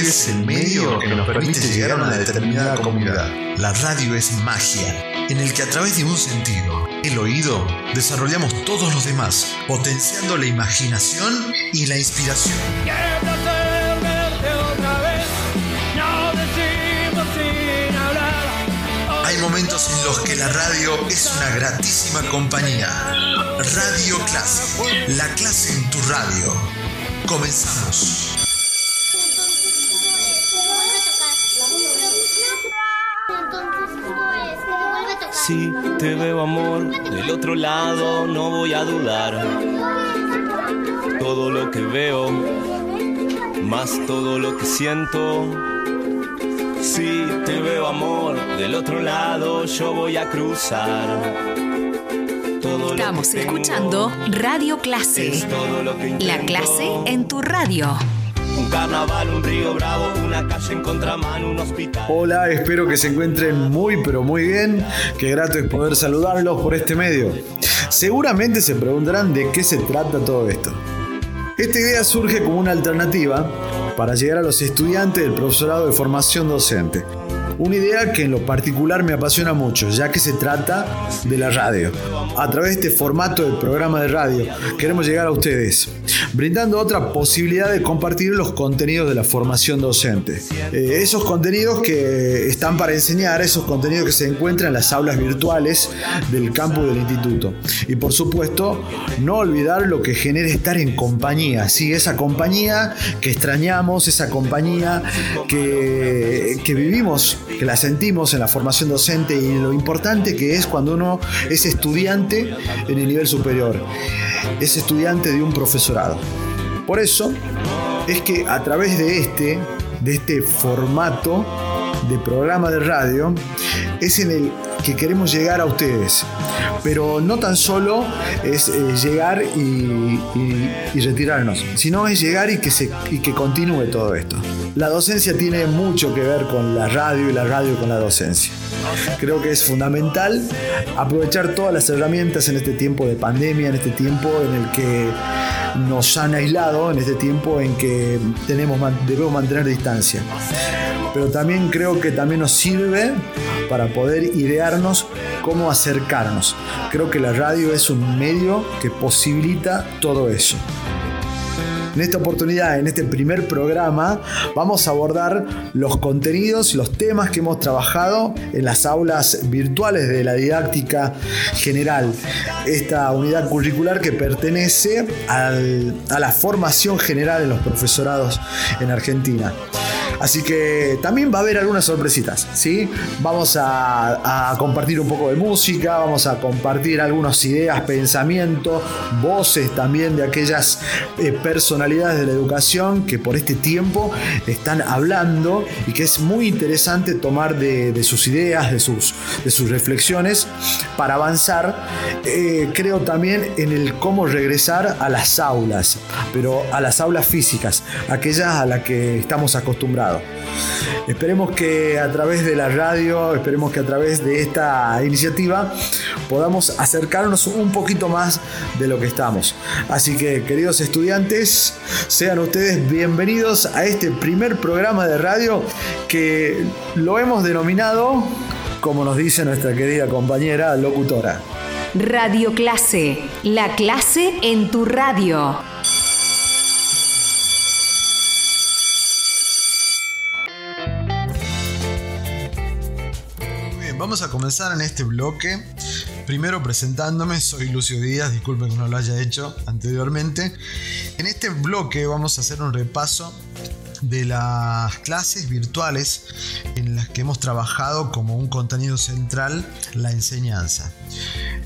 es el medio que nos permite llegar a una determinada comunidad. La radio es magia, en el que a través de un sentido, el oído, desarrollamos todos los demás, potenciando la imaginación y la inspiración. Hay momentos en los que la radio es una gratísima compañía. Radio Clase, la clase en tu radio. Comenzamos. Si te veo amor del otro lado, no voy a dudar. Todo lo que veo, más todo lo que siento. Si te veo amor del otro lado, yo voy a cruzar. Todo Estamos escuchando Radio Clase. La clase en tu radio. Un carnaval, un río bravo, una calle en contramano, un hospital. Hola, espero que se encuentren muy pero muy bien. Qué grato es poder saludarlos por este medio. Seguramente se preguntarán de qué se trata todo esto. Esta idea surge como una alternativa para llegar a los estudiantes del profesorado de formación docente. Una idea que en lo particular me apasiona mucho, ya que se trata de la radio. A través de este formato del programa de radio queremos llegar a ustedes, brindando otra posibilidad de compartir los contenidos de la formación docente. Eh, esos contenidos que están para enseñar, esos contenidos que se encuentran en las aulas virtuales del campus del instituto. Y por supuesto, no olvidar lo que genera estar en compañía, ¿sí? esa compañía que extrañamos, esa compañía que, que vivimos, que la sentimos en la formación docente y lo importante que es cuando uno es estudiante en el nivel superior, es estudiante de un profesorado. Por eso es que a través de este, de este formato de programa de radio, es en el que queremos llegar a ustedes. Pero no tan solo es eh, llegar y, y- y retirarnos, sino es llegar y que, se, y que continúe todo esto. La docencia tiene mucho que ver con la radio y la radio con la docencia. Creo que es fundamental aprovechar todas las herramientas en este tiempo de pandemia, en este tiempo en el que nos han aislado, en este tiempo en que tenemos, debemos mantener distancia. Pero también creo que también nos sirve para poder idearnos cómo acercarnos. Creo que la radio es un medio que posibilita todo eso. En esta oportunidad, en este primer programa, vamos a abordar los contenidos y los temas que hemos trabajado en las aulas virtuales de la didáctica general. Esta unidad curricular que pertenece a la formación general en los profesorados en Argentina. Así que también va a haber algunas sorpresitas, ¿sí? Vamos a, compartir un poco de música, vamos a compartir algunas ideas, pensamientos, voces también de aquellas eh, personalidades de la educación que por este tiempo están hablando y que es muy interesante tomar de, de sus ideas, de sus, de sus reflexiones para avanzar. Eh, creo también en el cómo regresar a las aulas, pero a las aulas físicas, aquellas a las que estamos acostumbrados. Esperemos que a través de la radio, esperemos que a través de esta iniciativa podamos acercarnos un poquito más de lo que estamos. Así que, queridos estudiantes, sean ustedes bienvenidos a este primer programa de radio que lo hemos denominado, como nos dice nuestra querida compañera locutora. Radio Clase. La clase en tu radio. Vamos a comenzar en este bloque. Primero presentándome, soy Lucio Díaz, disculpen que no lo haya hecho anteriormente. En este bloque vamos a hacer un repaso de las clases virtuales en las que hemos trabajado como un contenido central la enseñanza.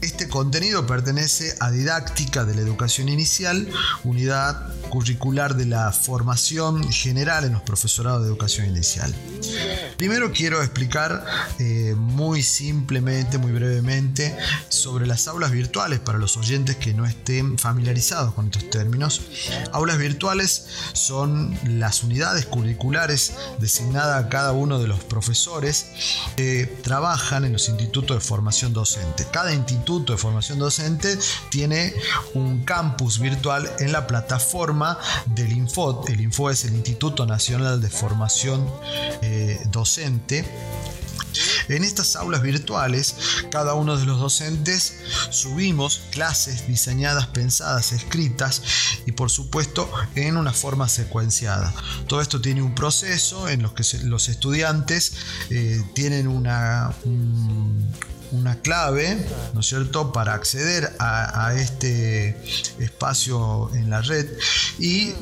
Este contenido pertenece a Didáctica de la Educación Inicial, unidad curricular de la formación general en los profesorados de educación inicial. Primero quiero explicar eh, muy simplemente, muy brevemente, sobre las aulas virtuales para los oyentes que no estén familiarizados con estos términos. Aulas virtuales son las unidades curriculares designadas a cada uno de los profesores que trabajan en los institutos de formación docente. Cada instituto de formación docente tiene un campus virtual en la plataforma del Info. El Info es el Instituto Nacional de Formación eh, Docente en estas aulas virtuales, cada uno de los docentes subimos clases diseñadas, pensadas, escritas y por supuesto en una forma secuenciada. Todo esto tiene un proceso en los que los estudiantes eh, tienen una, una clave, ¿no es cierto?, para acceder a, este espacio en la red y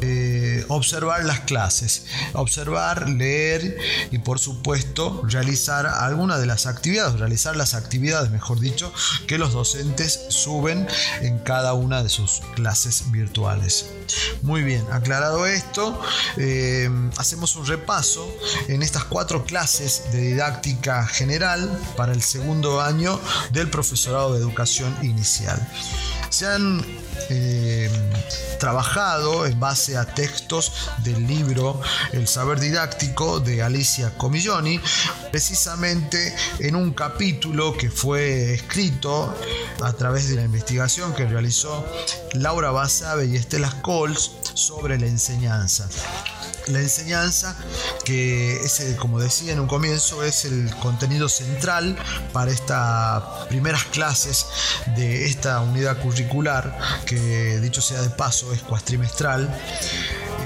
eh, observar las clases, observar, leer y por supuesto realizar algunas de las actividades, realizar las actividades, mejor dicho, que los docentes suben en cada una de sus clases virtuales. Muy bien, aclarado esto, eh, hacemos un repaso en estas cuatro clases de didáctica general para el segundo año del profesorado de educación inicial. Se han eh, trabajado en base a textos del libro El saber didáctico de Alicia Comilloni, precisamente en un capítulo que fue escrito a través de la investigación que realizó Laura Basabe y Estela Coles sobre la enseñanza. La enseñanza, que es, como decía en un comienzo, es el contenido central para estas primeras clases de esta unidad curricular, que dicho sea de paso es cuastrimestral.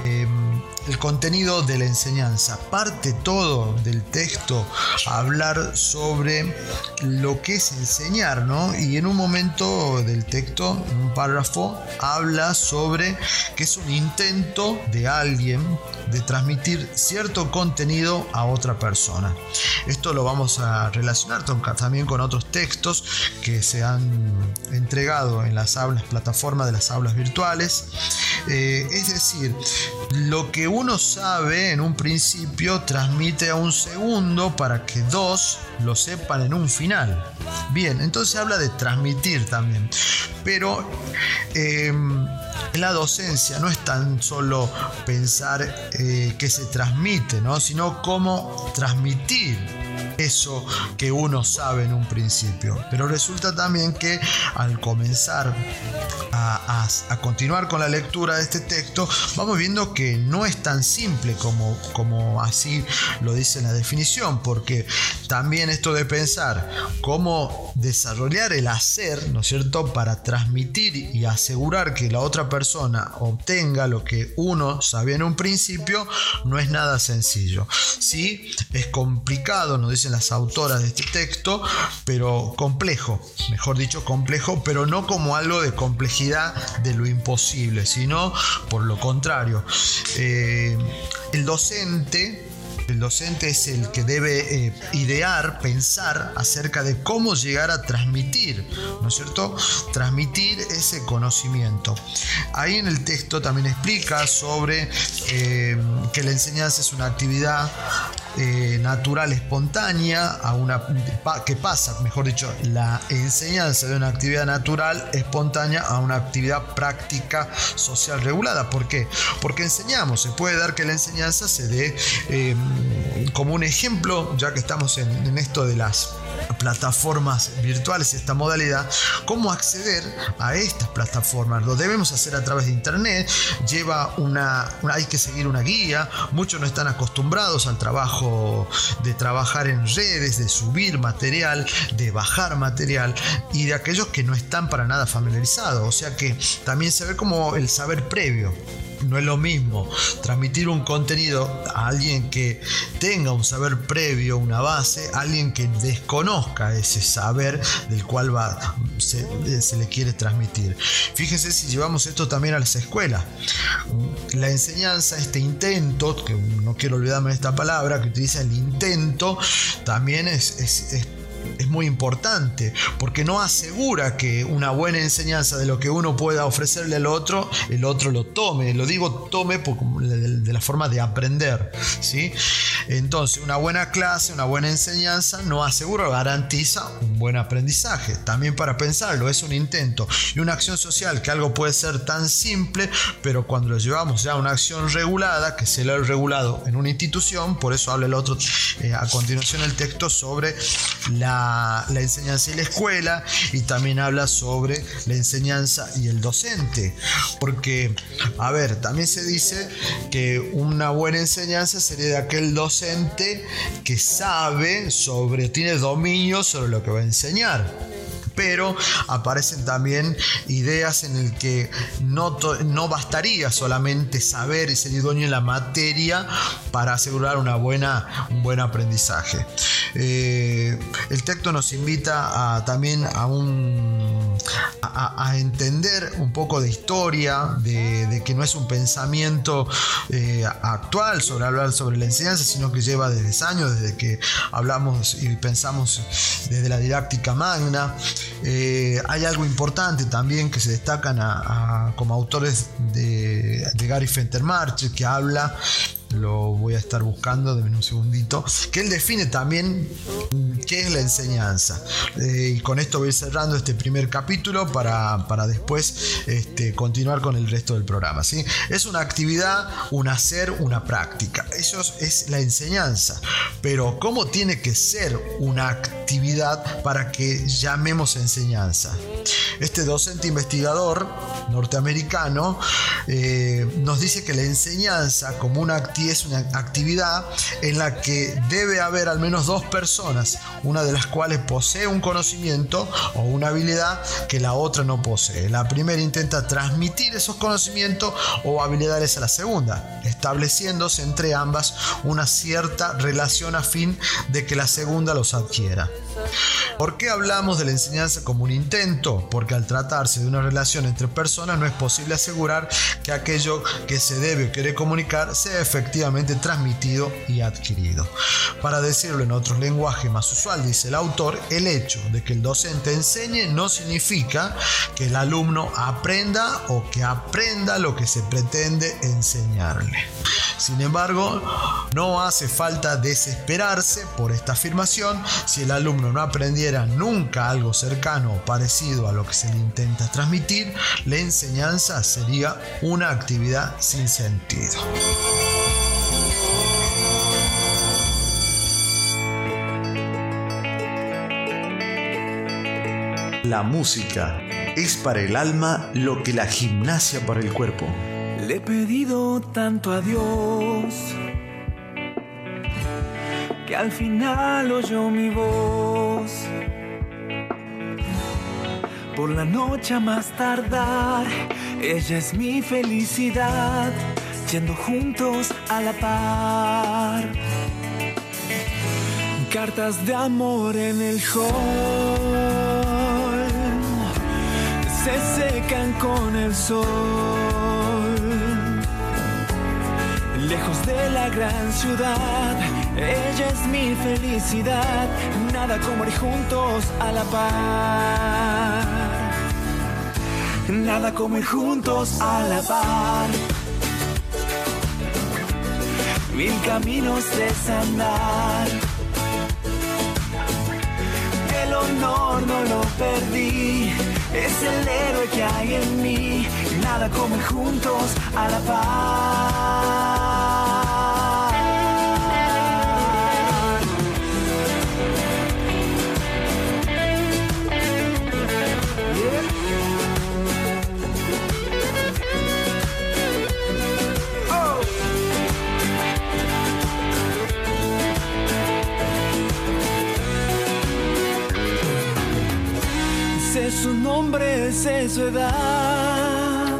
Em, el contenido de la enseñanza. Parte todo del texto a hablar sobre lo que es enseñar, ¿no? Y en un momento del texto, en un párrafo, habla sobre que es un intento de alguien de transmitir cierto contenido a otra persona. Esto lo vamos a relacionar también con otros textos que se han entregado en las aulas, plataformas de las aulas virtuales. Eh, es decir, lo que uno sabe en un principio transmite a un segundo para que dos lo sepan en un final. Bien, entonces habla de transmitir también. Pero la docencia no es tan solo pensar eh, que se transmite, ¿no? sino cómo transmitir eso que uno sabe en un principio. Pero resulta también que al comenzar a, continuar con la lectura de este texto, vamos viendo que no es tan simple como, como así lo dice la definición, porque también esto de pensar cómo desarrollar el hacer, ¿no es cierto?, para transmitir y asegurar que la otra persona obtenga lo que uno sabía en un principio, no es nada sencillo. Sí, es complicado, nos dicen las autoras de este texto, pero complejo, mejor dicho, complejo, pero no como algo de complejidad de lo imposible, sino por lo contrario. Eh, el docente el docente es el que debe eh, idear, pensar acerca de cómo llegar a transmitir, ¿no es cierto? Transmitir ese conocimiento. Ahí en el texto también explica sobre eh, que la enseñanza es una actividad eh, natural, espontánea, a una, que pasa, mejor dicho, la enseñanza de una actividad natural, espontánea, a una actividad práctica, social regulada. ¿Por qué? Porque enseñamos, se puede dar que la enseñanza se dé como un ejemplo, ya que estamos en, esto de las plataformas virtuales, esta modalidad, cómo acceder a estas plataformas. Lo debemos hacer a través de internet, lleva una, hay que seguir una guía, muchos no están acostumbrados al trabajo de trabajar en redes, de subir material, de bajar material y de aquellos que no están para nada familiarizados, o sea que también se ve como el saber previo no es lo mismo transmitir un contenido a alguien que tenga un saber previo, una base, a alguien que desconozca ese saber del cual va, se, le quiere transmitir. Fíjense si llevamos esto también a las escuelas. La enseñanza, este intento, que no quiero olvidarme de esta palabra, que utiliza el intento, también es muy importante porque no asegura que una buena enseñanza de lo que uno pueda ofrecerle al otro, el otro lo tome. Lo digo tome de la forma de aprender. ¿sí? Entonces, una buena clase, una buena enseñanza no asegura garantiza un buen aprendizaje. También para pensarlo, es un intento y una acción social que algo puede ser tan simple, pero cuando lo llevamos ya a una acción regulada, que se lo ha regulado en una institución, por eso habla el otro eh, a continuación el texto sobre la, la enseñanza y la escuela y también habla sobre la enseñanza y el docente. Porque, a ver, también se dice que una buena enseñanza sería de aquel docente que sabe sobre, tiene dominio sobre lo que va a enseñar pero aparecen también ideas en el que no, no bastaría solamente saber y ser idóneo en la materia para asegurar una buena, un buen aprendizaje. Eh, el texto nos invita a, también a un a, entender un poco de historia, de, que no es un pensamiento eh, actual sobre hablar sobre la enseñanza, sino que lleva desde años, desde que hablamos y pensamos desde la didáctica magna. Eh, hay algo importante también que se destacan como autores de, de Gary Fentermarch, que habla lo voy a estar buscando, de un segundito, que él define también qué es la enseñanza. Eh, y con esto voy cerrando este primer capítulo para, para después este, continuar con el resto del programa. ¿sí? Es una actividad, un hacer, una práctica. Eso es la enseñanza. Pero ¿cómo tiene que ser una actividad para que llamemos enseñanza? Este docente investigador norteamericano eh, nos dice que la enseñanza como una es una actividad en la que debe haber al menos dos personas, una de las cuales posee un conocimiento o una habilidad que la otra no posee. La primera intenta transmitir esos conocimientos o habilidades a la segunda, estableciéndose entre ambas una cierta relación a fin de que la segunda los adquiera. ¿Por qué hablamos de la enseñanza como un intento? Porque al tratarse de una relación entre personas no es posible asegurar que aquello que se debe o quiere comunicar sea efectivamente transmitido y adquirido. Para decirlo en otro lenguaje más usual, dice el autor, el hecho de que el docente enseñe no significa que el alumno aprenda o que aprenda lo que se pretende enseñarle. Sin embargo, no hace falta desesperarse por esta afirmación si el alumno no aprendiera nunca algo cercano o parecido a lo que se le intenta transmitir, la enseñanza sería una actividad sin sentido. La música es para el alma lo que la gimnasia para el cuerpo. Le he pedido tanto a Dios al final oyó mi voz. Por la noche a más tardar, ella es mi felicidad, yendo juntos a la par. Cartas de amor en el hall se secan con el sol. Lejos de la gran ciudad, ella es mi felicidad, nada como ir juntos a la par. Nada como ir juntos a la par. Mil caminos desandar. El honor no lo perdí, es el héroe que hay en mí. Nada como ir juntos a la par. Su nombre, sé su edad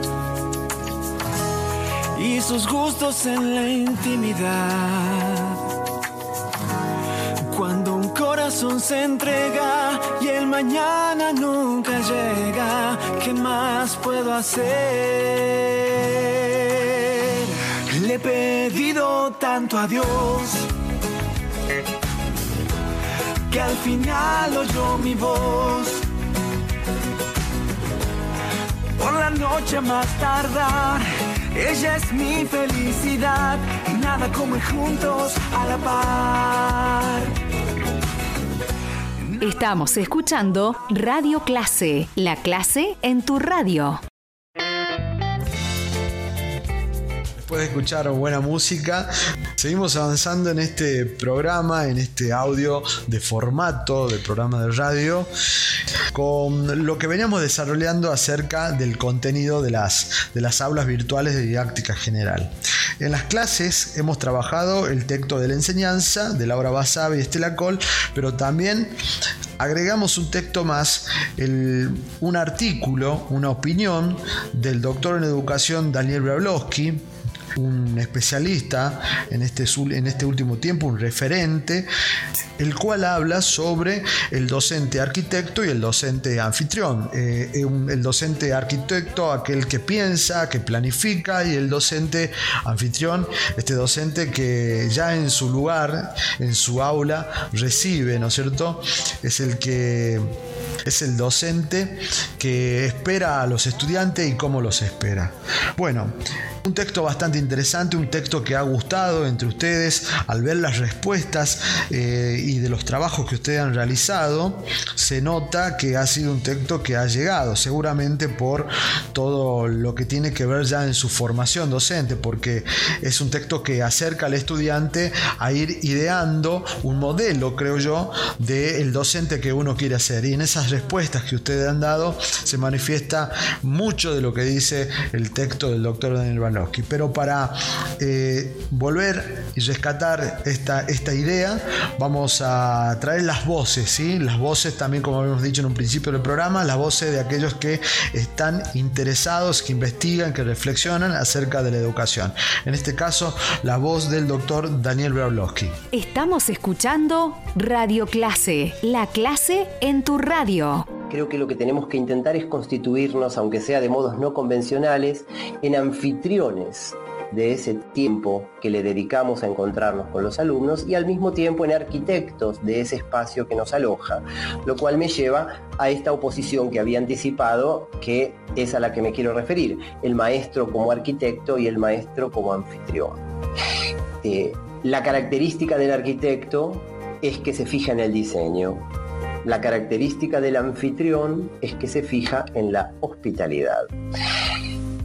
y sus gustos en la intimidad. Cuando un corazón se entrega y el mañana nunca llega, ¿qué más puedo hacer? Le he pedido tanto a Dios que al final oyó mi voz por la noche más tardar. Ella es mi felicidad nada como ir juntos a la par. Estamos escuchando Radio Clase, la clase en tu radio. Después de escuchar buena música, seguimos avanzando en este programa, en este audio de formato de programa de radio, con lo que veníamos desarrollando acerca del contenido de las, de las aulas virtuales de didáctica general. En las clases hemos trabajado el texto de la enseñanza de Laura Basabe y Estela Col, pero también agregamos un texto más, un artículo, una opinión del doctor en educación Daniel Brablowski, un especialista en este, en este último tiempo, un referente, el cual habla sobre el docente arquitecto y el docente anfitrión. Eh, el docente arquitecto, aquel que piensa, que planifica, y el docente anfitrión, este docente que ya en su lugar, en su aula, recibe, ¿no es cierto? Es el que es el docente que espera a los estudiantes y cómo los espera. Bueno, un texto bastante interesante, un texto que ha gustado entre ustedes al ver las respuestas eh, y de los trabajos que ustedes han realizado. Se nota que ha sido un texto que ha llegado, seguramente por todo lo que tiene que ver ya en su formación docente, porque es un texto que acerca al estudiante a ir ideando un modelo, creo yo, del docente que uno quiere hacer. Y en esas respuestas que ustedes han dado se manifiesta mucho de lo que dice el texto del doctor Daniel pero para eh, volver y rescatar esta, esta idea, vamos a traer las voces, ¿sí? las voces también, como habíamos dicho en un principio del programa, las voces de aquellos que están interesados, que investigan, que reflexionan acerca de la educación. En este caso, la voz del doctor Daniel Brablowski. Estamos escuchando Radio Clase, la clase en tu radio. Creo que lo que tenemos que intentar es constituirnos, aunque sea de modos no convencionales, en anfitriones de ese tiempo que le dedicamos a encontrarnos con los alumnos y al mismo tiempo en arquitectos de ese espacio que nos aloja, lo cual me lleva a esta oposición que había anticipado, que es a la que me quiero referir, el maestro como arquitecto y el maestro como anfitrión. Eh, la característica del arquitecto es que se fija en el diseño, la característica del anfitrión es que se fija en la hospitalidad.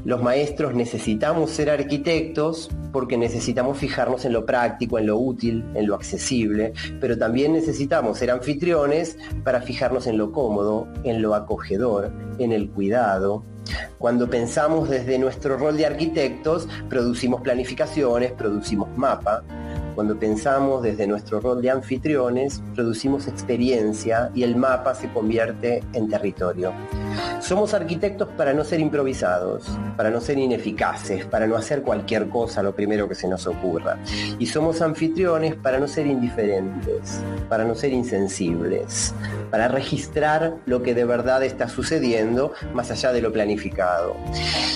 Los maestros necesitamos ser arquitectos porque necesitamos fijarnos en lo práctico, en lo útil, en lo accesible, pero también necesitamos ser anfitriones para fijarnos en lo cómodo, en lo acogedor, en el cuidado. Cuando pensamos desde nuestro rol de arquitectos, producimos planificaciones, producimos mapa, cuando pensamos desde nuestro rol de anfitriones, producimos experiencia y el mapa se convierte en territorio. Somos arquitectos para no ser improvisados, para no ser ineficaces, para no hacer cualquier cosa lo primero que se nos ocurra. Y somos anfitriones para no ser indiferentes, para no ser insensibles, para registrar lo que de verdad está sucediendo más allá de lo planificado.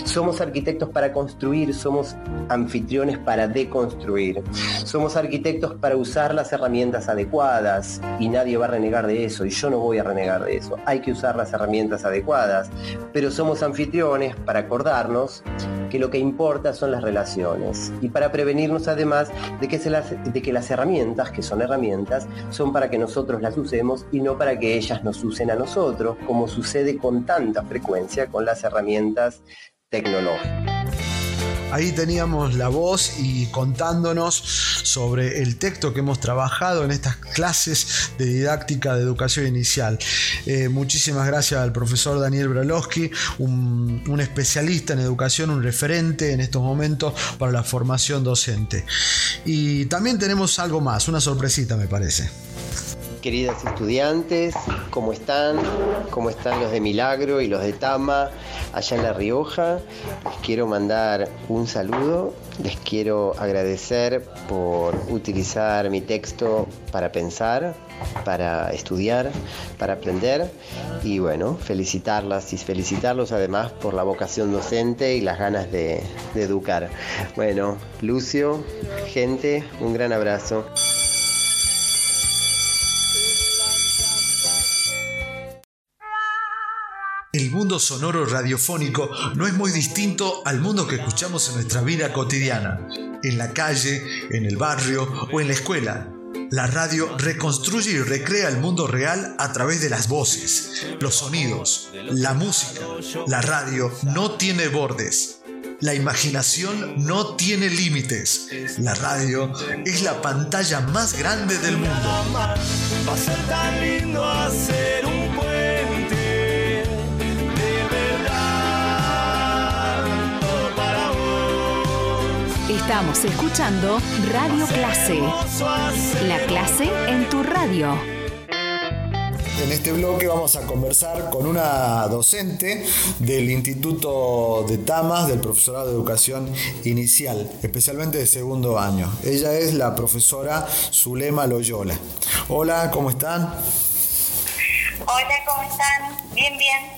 Somos arquitectos para construir, somos anfitriones para deconstruir. Somos arquitectos para usar las herramientas adecuadas y nadie va a renegar de eso y yo no voy a renegar de eso. Hay que usar las herramientas adecuadas, pero somos anfitriones para acordarnos que lo que importa son las relaciones y para prevenirnos además de que, de que las herramientas, que son herramientas, son para que nosotros las usemos y no para que ellas nos usen a nosotros, como sucede con tanta frecuencia con las herramientas tecnológicas. Ahí teníamos la voz y contándonos sobre el texto que hemos trabajado en estas clases de didáctica de educación inicial. Eh, muchísimas gracias al profesor Daniel Bralowski, un, un especialista en educación, un referente en estos momentos para la formación docente. Y también tenemos algo más, una sorpresita me parece queridas estudiantes, ¿cómo están? ¿Cómo están los de Milagro y los de Tama allá en La Rioja? Les quiero mandar un saludo, les quiero agradecer por utilizar mi texto para pensar, para estudiar, para aprender y bueno, felicitarlas y felicitarlos además por la vocación docente y las ganas de, de educar. Bueno, Lucio, gente, un gran abrazo. El mundo sonoro radiofónico no es muy distinto al mundo que escuchamos en nuestra vida cotidiana, en la calle, en el barrio o en la escuela. La radio reconstruye y recrea el mundo real a través de las voces, los sonidos, la música. La radio no tiene bordes. La imaginación no tiene límites. La radio es la pantalla más grande del mundo. Va a ser tan lindo hacer un Estamos escuchando Radio Clase. La clase en tu radio. En este bloque vamos a conversar con una docente del Instituto de Tamas del Profesorado de Educación Inicial, especialmente de segundo año. Ella es la profesora Zulema Loyola. Hola, ¿cómo están? Hola, ¿cómo están? Bien, bien.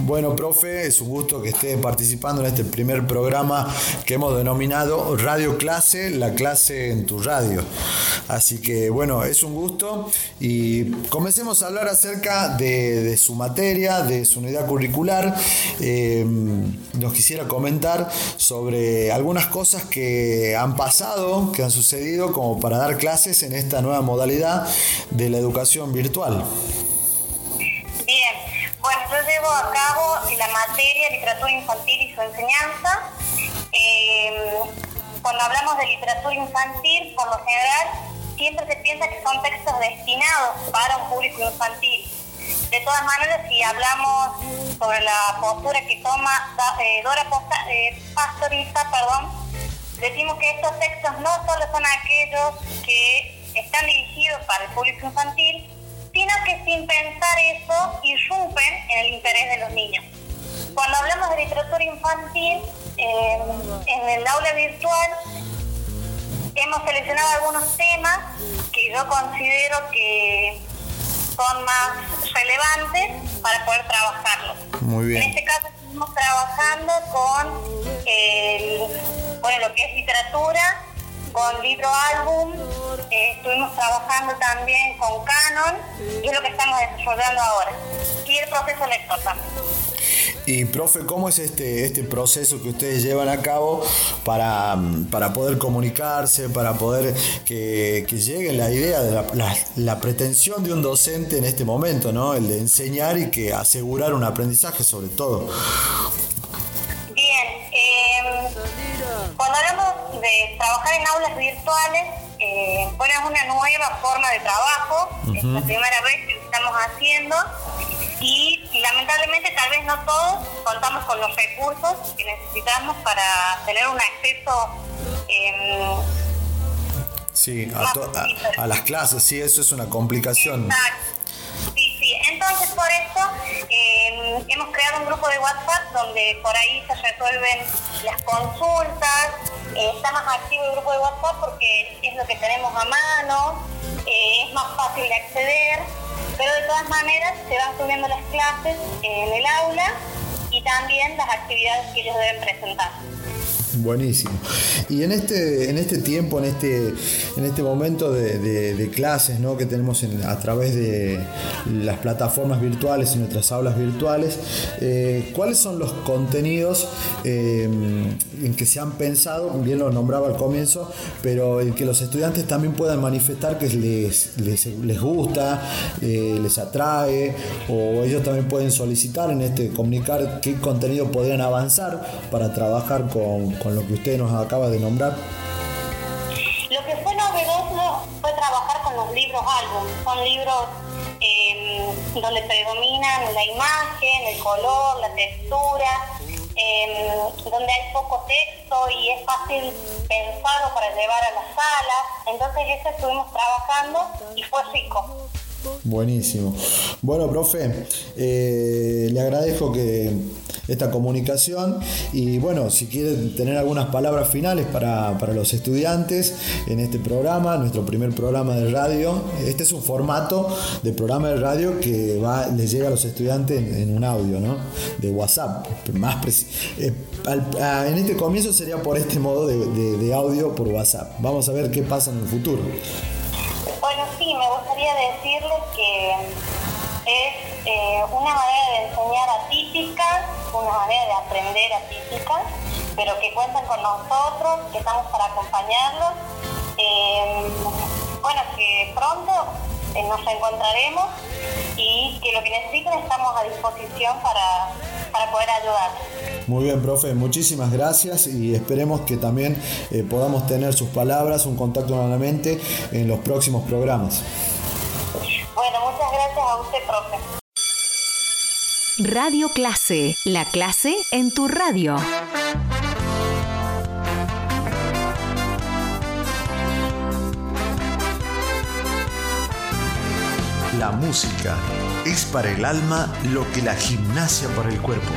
Bueno, profe, es un gusto que esté participando en este primer programa que hemos denominado Radio Clase, la clase en tu radio. Así que, bueno, es un gusto y comencemos a hablar acerca de, su materia, de su unidad curricular. Eh, nos quisiera comentar sobre algunas cosas que han pasado, que han sucedido, como para dar clases en esta nueva modalidad de la educación virtual. Bien. Bueno, yo llevo a cabo la materia literatura infantil y su enseñanza. Eh, cuando hablamos de literatura infantil, por lo general, siempre se piensa que son textos destinados para un público infantil. De todas maneras, si hablamos sobre la postura que toma eh, Dora Posta- eh, Pastoriza, perdón, decimos que estos textos no solo son aquellos que están dirigidos para el público infantil, que sin pensar eso irrumpen en el interés de los niños. Cuando hablamos de literatura infantil, eh, en el aula virtual hemos seleccionado algunos temas que yo considero que son más relevantes para poder trabajarlos. Muy bien. En este caso estamos trabajando con el- bueno, lo que es literatura, con libro álbum, eh, estuvimos trabajando también con Canon y es lo que estamos desarrollando ahora. Y el proceso lector también. Y profe, ¿cómo es este, este proceso que ustedes llevan a cabo para, para poder comunicarse, para poder que, que llegue la idea de la, la- la pretensión de un docente en este momento, ¿no? El de enseñar y que asegurar un aprendizaje sobre todo. De trabajar en aulas virtuales, eh, bueno, es una nueva forma de trabajo, es la primera vez que estamos haciendo y, lamentablemente tal vez no todos contamos con los recursos que necesitamos para tener un acceso eh, Sí, a, a- a las clases, sí, eso es una complicación. Exacto. Entonces, por eso eh, hemos creado un grupo de WhatsApp donde por ahí se resuelven las consultas. Eh, está más activo el grupo de WhatsApp porque es lo que tenemos a mano, eh, es más fácil de acceder, pero de todas maneras se van subiendo las clases en el aula y también las actividades que ellos deben presentar. Buenísimo. Y en este, en este tiempo, en este, en este momento de, clases ¿no? que tenemos en- a través de las plataformas virtuales y nuestras aulas virtuales, eh, ¿cuáles son los contenidos eh, en que se han pensado, bien lo nombraba al comienzo, pero en que los estudiantes también puedan manifestar que les, les, les gusta, eh, les atrae, o ellos también pueden solicitar en este comunicar qué contenido podrían avanzar para trabajar con, con lo que usted nos acaba de nombrar? Lo que fue novedoso fue trabajar con los libros álbum. Son libros eh, donde predominan la imagen, el color, la textura, donde hay poco texto y es fácil pensarlo para llevar a la sala. Entonces eso estuvimos trabajando y fue rico. Buenísimo. Bueno, profe, eh, le agradezco que esta comunicación y bueno, si quiere tener algunas palabras finales para, para los estudiantes en este programa, nuestro primer programa de radio. Este es un formato de programa de radio que va, les llega a los estudiantes en, un audio, ¿no? De WhatsApp. Más eh, en este comienzo sería por este modo de, de- de audio por WhatsApp. Vamos a ver qué pasa en el futuro. Bueno, sí, me gustaría decirles que es eh, una manera de enseñar atípica, una manera de aprender atípica, pero que cuentan con nosotros, que estamos para acompañarlos. Eh, bueno, que pronto eh, nos encontraremos y que lo que necesiten estamos a disposición para, para poder ayudar. Muy bien, profe, muchísimas gracias y esperemos que también podamos tener sus palabras, un contacto nuevamente en los próximos programas. Bueno, muchas gracias a usted, profe. Radio Clase, la clase en tu radio. La música es para el alma lo que la gimnasia para el cuerpo.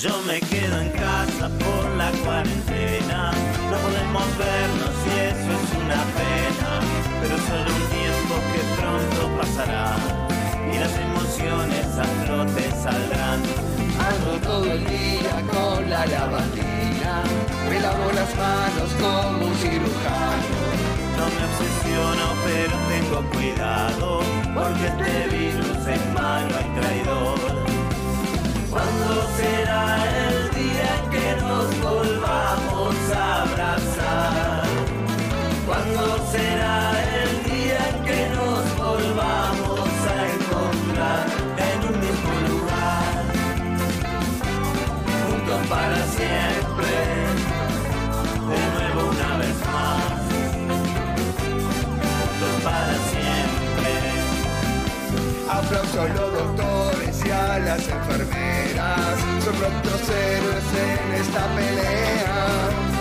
Yo me quedo en casa por la cuarentena, no podemos vernos y eso es una pena, pero solo un tiempo que pronto pasará y las emociones a flote saldrán. Ando todo el día con la lavandina, me lavo las manos como un cirujano. No me obsesiono, pero tengo cuidado, porque este virus es malo y traidor. ¿Cuándo será el día en que nos volvamos a abrazar? ¿Cuándo será el Aplauso doctores y a las enfermeras, son nuestros héroes en esta pelea,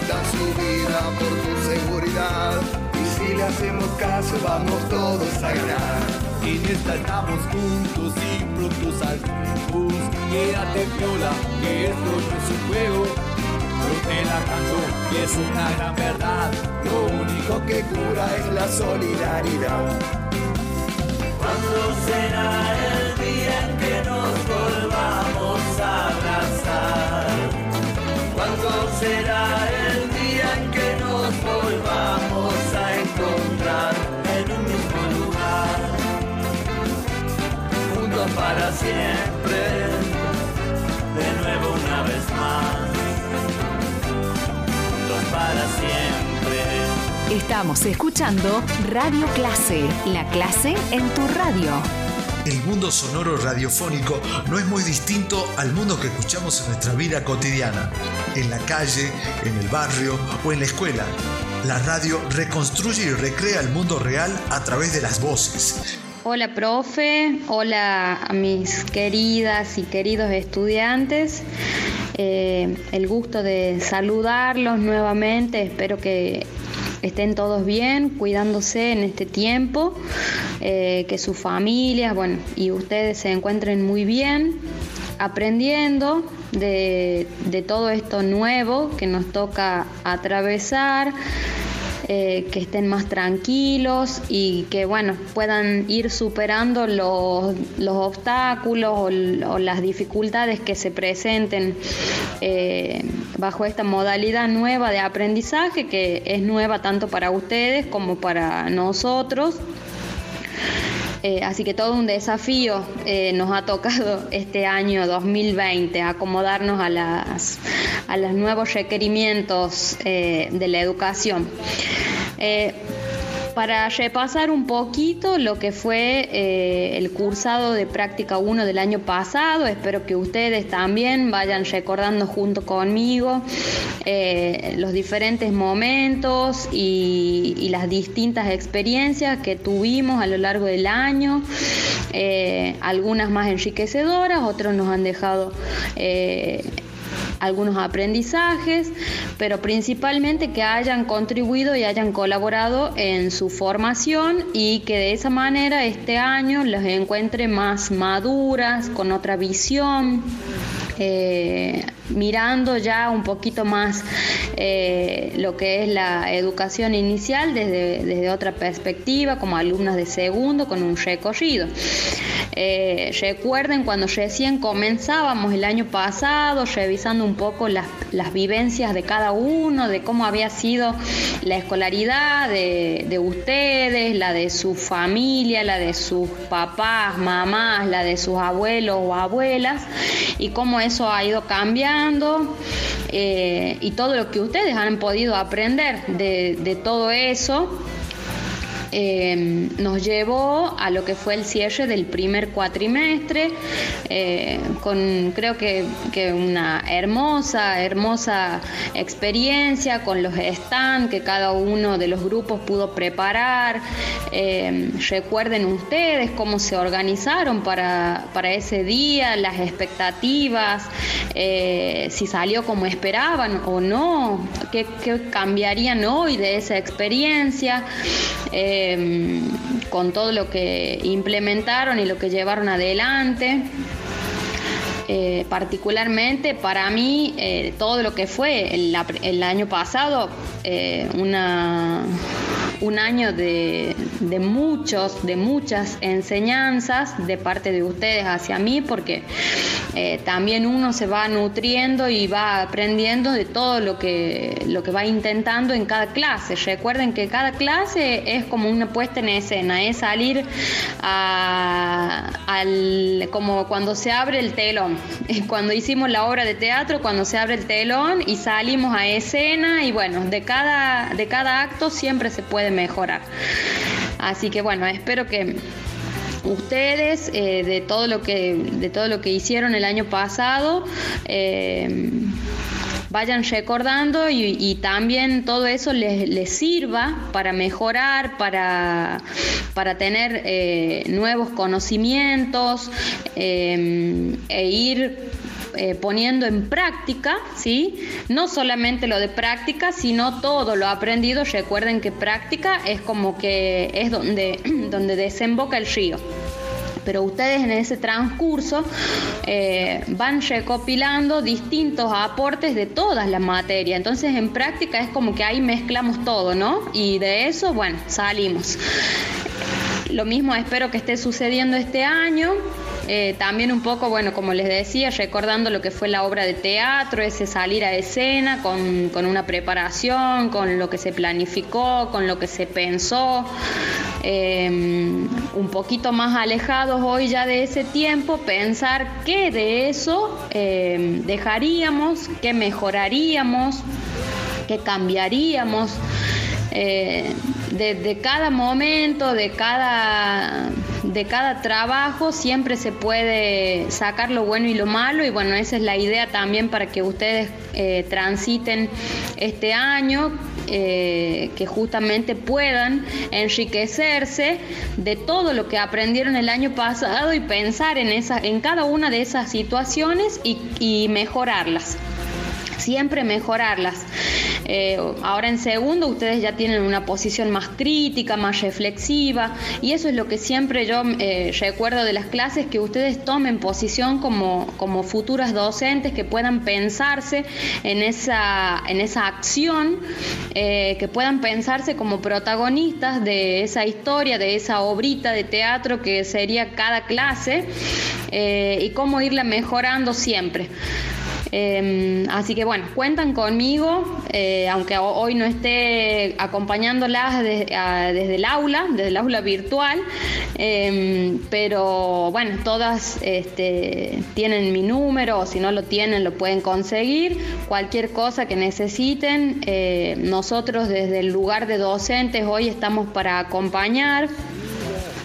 dan su vida por tu seguridad, y si le hacemos caso vamos todos a ganar. En esta estamos juntos y pronto saldremos. Quédate viola, que es un juego. Yo te la canto y es una gran verdad. Lo único que cura es la solidaridad. ¿Cuándo será Estamos escuchando Radio Clase, la clase en tu radio. El mundo sonoro radiofónico no es muy distinto al mundo que escuchamos en nuestra vida cotidiana, en la calle, en el barrio o en la escuela. La radio reconstruye y recrea el mundo real a través de las voces. Hola profe, hola a mis queridas y queridos estudiantes. Eh, el gusto de saludarlos nuevamente, espero que estén todos bien, cuidándose en este tiempo, eh, que sus familias, bueno, y ustedes se encuentren muy bien, aprendiendo de, de todo esto nuevo que nos toca atravesar. Eh, que estén más tranquilos y que bueno puedan ir superando los, los obstáculos o, las dificultades que se presenten eh, bajo esta modalidad nueva de aprendizaje que es nueva tanto para ustedes como para nosotros. Eh, así que todo un desafío eh, nos ha tocado este año 2020, acomodarnos a, las, a los nuevos requerimientos eh, de la educación. Para repasar un poquito lo que fue eh, el cursado de práctica 1 del año pasado, espero que ustedes también vayan recordando junto conmigo eh, los diferentes momentos y, las distintas experiencias que tuvimos a lo largo del año, eh, algunas más enriquecedoras, otros nos han dejado algunos aprendizajes, pero principalmente que hayan contribuido y hayan colaborado en su formación y que de esa manera este año los encuentre más maduras, con otra visión. Eh, mirando ya un poquito más eh, lo que es la educación inicial desde, desde, otra perspectiva, como alumnas de segundo con un recorrido. Eh, recuerden cuando recién comenzábamos el año pasado, revisando un poco las, vivencias de cada uno, de cómo había sido la escolaridad de, de ustedes, la de su familia, la de sus papás, mamás, la de sus abuelos o abuelas, y cómo eso ha ido cambiando. Eh, y todo lo que ustedes han podido aprender de, de todo eso Em, nos llevó a lo que fue el cierre del primer cuatrimestre, eh, con creo que, una hermosa, hermosa experiencia con los stands que cada uno de los grupos pudo preparar. Em, recuerden ustedes cómo se organizaron para, ese día, las expectativas, eh, si salió como esperaban o no, qué, qué cambiarían hoy de esa experiencia. Em, con todo lo que implementaron y lo que llevaron adelante. Eh, particularmente para mí eh, todo lo que fue el, año pasado, eh, una, un año de, de, muchos, de muchas enseñanzas de parte de ustedes hacia mí, porque también uno se va nutriendo y va aprendiendo de todo lo que, lo que va intentando en cada clase. Recuerden que cada clase es como una puesta en escena, es salir al, como cuando se abre el telón cuando hicimos la obra de teatro, cuando se abre el telón y salimos a escena y bueno, de cada, de cada acto siempre se puede mejorar. Así que bueno, espero que ustedes eh, de todo lo que de todo lo que hicieron el año pasado eh, vayan recordando y, también todo eso les, sirva para mejorar, para, para tener eh, nuevos conocimientos e ir eh, poniendo en práctica, ¿sí? No solamente lo de práctica, sino todo lo aprendido. Recuerden que práctica es como que es donde, donde desemboca el río pero ustedes en ese transcurso eh, van recopilando distintos aportes de todas las materias. Entonces en práctica es como que ahí mezclamos todo, ¿no? Y de eso, bueno, salimos. Lo mismo espero que esté sucediendo este año. Eh, también un poco, bueno, como les decía, recordando lo que fue la obra de teatro, ese salir a escena con, una preparación, con lo que se planificó, con lo que se pensó, em, un poquito más alejados hoy ya de ese tiempo, pensar qué de eso em, dejaríamos, qué mejoraríamos, qué cambiaríamos. Eh, de, cada momento, de cada, de cada trabajo, siempre se puede sacar lo bueno y lo malo y bueno, esa es la idea también para que ustedes eh, transiten este año, eh, que justamente puedan enriquecerse de todo lo que aprendieron el año pasado y pensar en, en cada una de esas situaciones y mejorarlas siempre mejorarlas. Eh, ahora en segundo ustedes ya tienen una posición más crítica, más reflexiva y eso es lo que siempre yo eh, recuerdo de las clases, que ustedes tomen posición como, como futuras docentes, que puedan pensarse en esa, en esa acción, eh, que puedan pensarse como protagonistas de esa historia, de esa obrita de teatro que sería cada clase y cómo irla mejorando siempre. Em, así que bueno, cuentan conmigo, eh, aunque hoy no esté acompañándolas desde el aula, desde el aula virtual, em, pero bueno, todas este, tienen mi número o si no lo tienen lo pueden conseguir. Cualquier cosa que necesiten, eh, nosotros desde el lugar de docentes hoy estamos para acompañar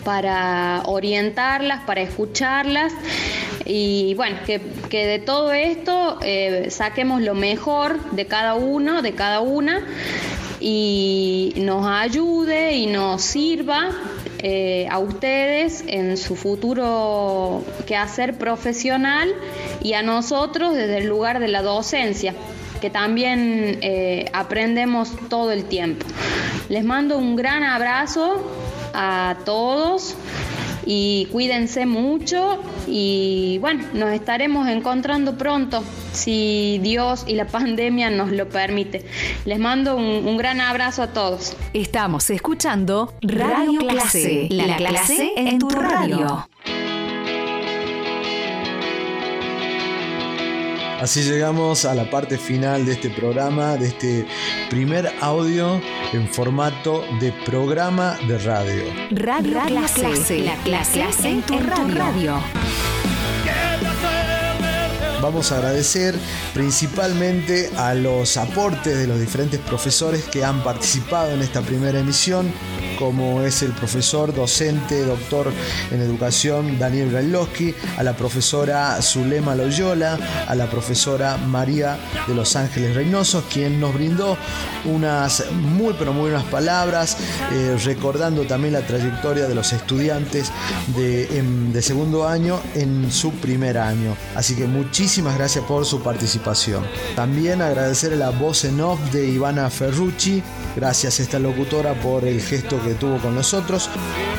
para orientarlas, para escucharlas y bueno, que, de todo esto eh, saquemos lo mejor de cada uno, de cada una y nos ayude y nos sirva eh, a ustedes en su futuro quehacer profesional y a nosotros desde el lugar de la docencia que también eh, aprendemos todo el tiempo. Les mando un gran abrazo a todos y cuídense mucho y bueno, nos estaremos encontrando pronto si Dios y la pandemia nos lo permite. Les mando un, gran abrazo a todos. Estamos escuchando Radio, Clase, la, clase, en tu radio. Así llegamos a la parte final de este programa, de este primer audio en formato de programa de radio. Radio, clase, la clase, en tu radio. Vamos a agradecer principalmente a los aportes de los diferentes profesores que han participado en esta primera emisión como es el profesor docente, doctor en educación Daniel Brailovsky, a la profesora Zulema Loyola, a la profesora María de Los Ángeles Reynosos, quien nos brindó unas muy pero muy buenas palabras, eh, recordando también la trayectoria de los estudiantes de, de segundo año en su primer año. Así que muchísimas gracias por su participación. También agradecer a la voz en off de Ivana Ferrucci, gracias a esta locutora por el gesto que tuvo con nosotros.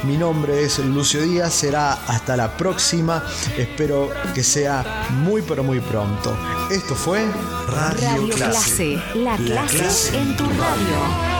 Mi nombre es Lucio Díaz, será hasta la próxima. Espero que sea muy pero muy pronto. Esto fue Radio, Clase. La, clase, en tu radio.